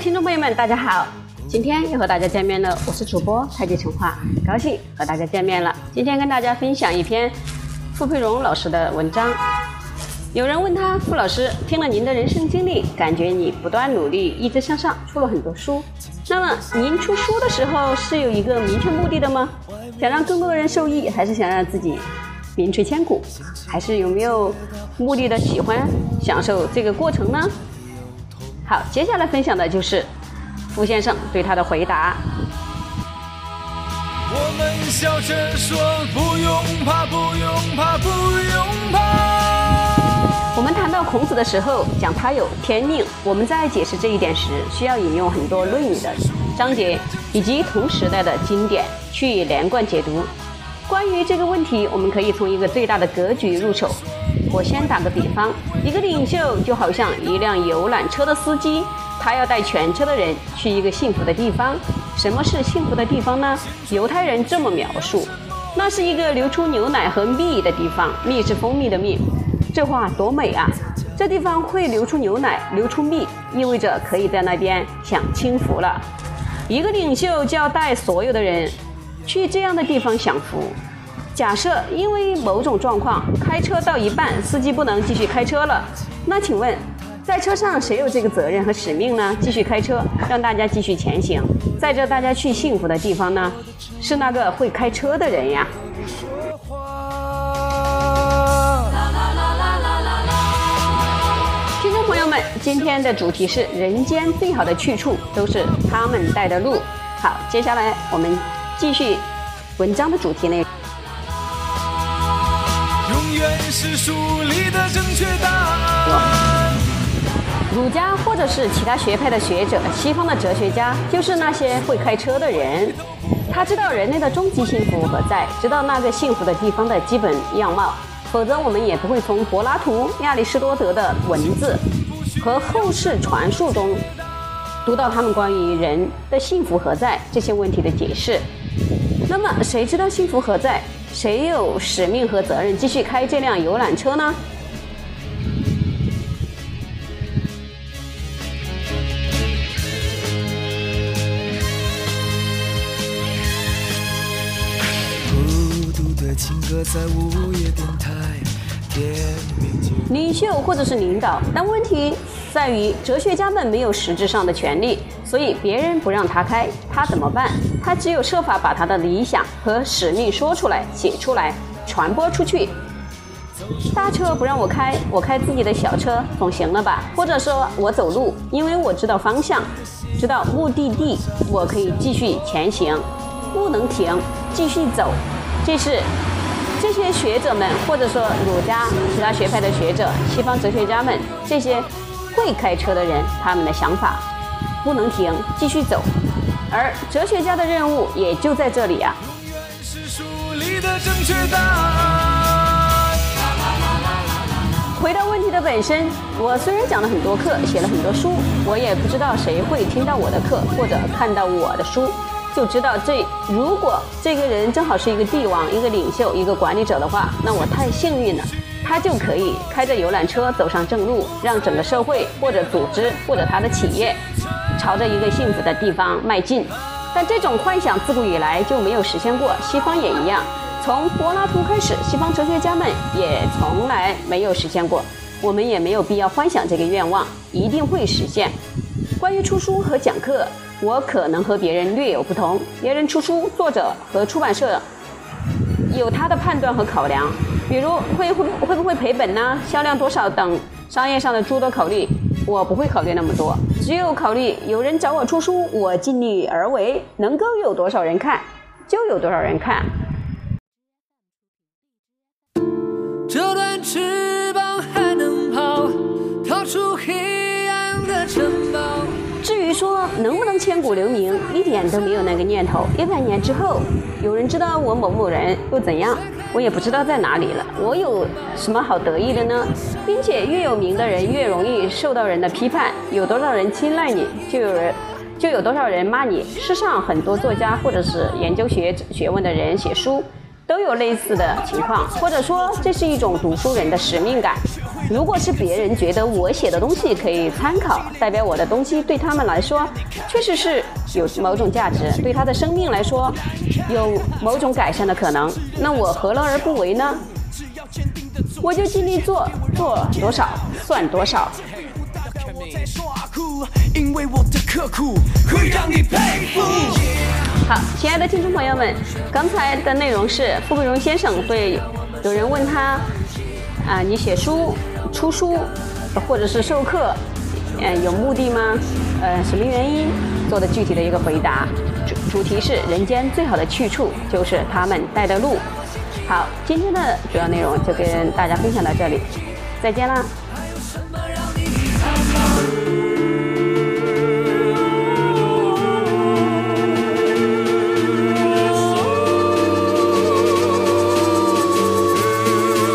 听众朋友们，大家好！今天又和大家见面了，我是主播太极陈化，高兴和大家见面了。今天跟大家分享一篇傅佩荣老师的文章。有人问他，傅老师，听了您的人生经历，感觉你不断努力，一直向上，出了很多书。那么您出书的时候是有一个明确目的的吗？想让更多的人受益，还是想让自己名垂千古？还是有没有目的的喜欢享受这个过程呢？好，接下来分享的就是傅先生对他的回答。我们笑着说不用怕，不用怕，不用怕。我们谈到孔子的时候，讲他有天命。我们在解释这一点时，需要引用很多《论语》的章节以及同时代的经典去连贯解读。关于这个问题，我们可以从一个最大的格局入手。我先打个比方，一个领袖就好像一辆游览车的司机，他要带全车的人去一个幸福的地方。什么是幸福的地方呢？犹太人这么描述：那是一个流出牛奶和蜜的地方，蜜是蜂蜜的蜜。这话多美啊！这地方会流出牛奶，流出蜜，意味着可以在那边享清福了。一个领袖就要带所有的人去这样的地方享福。假设因为某种状况，开车到一半，司机不能继续开车了，那请问，在车上谁有这个责任和使命呢？继续开车，让大家继续前行，载着大家去幸福的地方呢？是那个会开车的人呀。听众朋友们，今天的主题是人间最好的去处都是他们带的路。好，接下来我们继续文章的主题内容。是书里的正确答案。儒家或者是其他学派的学者，西方的哲学家，就是那些会开车的人。他知道人类的终极幸福何在，知道那个幸福的地方的基本样貌。否则，我们也不会从柏拉图、亚里士多德的文字和后世传述中读到他们关于人的幸福何在这些问题的解释。那么，谁知道幸福何在？谁有使命和责任继续开这辆游览车呢？领袖或者是领导，但问题在于哲学家们没有实质上的权利。所以别人不让他开，他怎么办？他只有设法把他的理想和使命说出来、写出来、传播出去。大车不让我开，我开自己的小车总行了吧？或者说我走路，因为我知道方向，知道目的地，我可以继续前行，不能停，继续走。这是这些学者们，或者说儒家、其他学派的学者、西方哲学家们这些会开车的人他们的想法。不能停，继续走，而哲学家的任务也就在这里啊。回到问题的本身，我虽然讲了很多课，写了很多书，我也不知道谁会听到我的课或者看到我的书，就知道这如果这个人正好是一个帝王、一个领袖、一个管理者的话，那我太幸运了，他就可以开着游览车走上正路，让整个社会或者组织或者他的企业。朝着一个幸福的地方迈进，但这种幻想自古以来就没有实现过。西方也一样，从柏拉图开始，西方哲学家们也从来没有实现过。我们也没有必要幻想这个愿望一定会实现。关于出书和讲课，我可能和别人略有不同。别人出书，作者和出版社有他的判断和考量，比如会会会不会赔本呢？销量多少等商业上的诸多考虑。我不会考虑那么多，只有考虑有人找我出书，我尽力而为，能够有多少人看，就有多少人看。折断翅膀还能跑，逃出黑暗的城堡。至于说能不能千古留名，一点都没有那个念头。一百年之后，有人知道我某某人又怎样？我也不知道在哪里了，我有什么好得意的呢？并且越有名的人越容易受到人的批判，有多少人青睐你，就有人就有多少人骂你。世上很多作家或者是研究学学问的人写书，都有类似的情况，或者说这是一种读书人的使命感。如果是别人觉得我写的东西可以参考，代表我的东西对他们来说确实是有某种价值，对他的生命来说有某种改善的可能，那我何乐而不为呢？我就尽力做，做多少算多少。我在耍酷，因为我的刻苦会让你佩服好，亲爱的听众朋友们，刚才的内容是傅桂荣先生对有人问他啊，你写书？出书，或者是授课，嗯，有目的吗？呃，什么原因？做的具体的一个回答。主主题是人间最好的去处就是他们带的路。好，今天的主要内容就跟大家分享到这里，再见啦。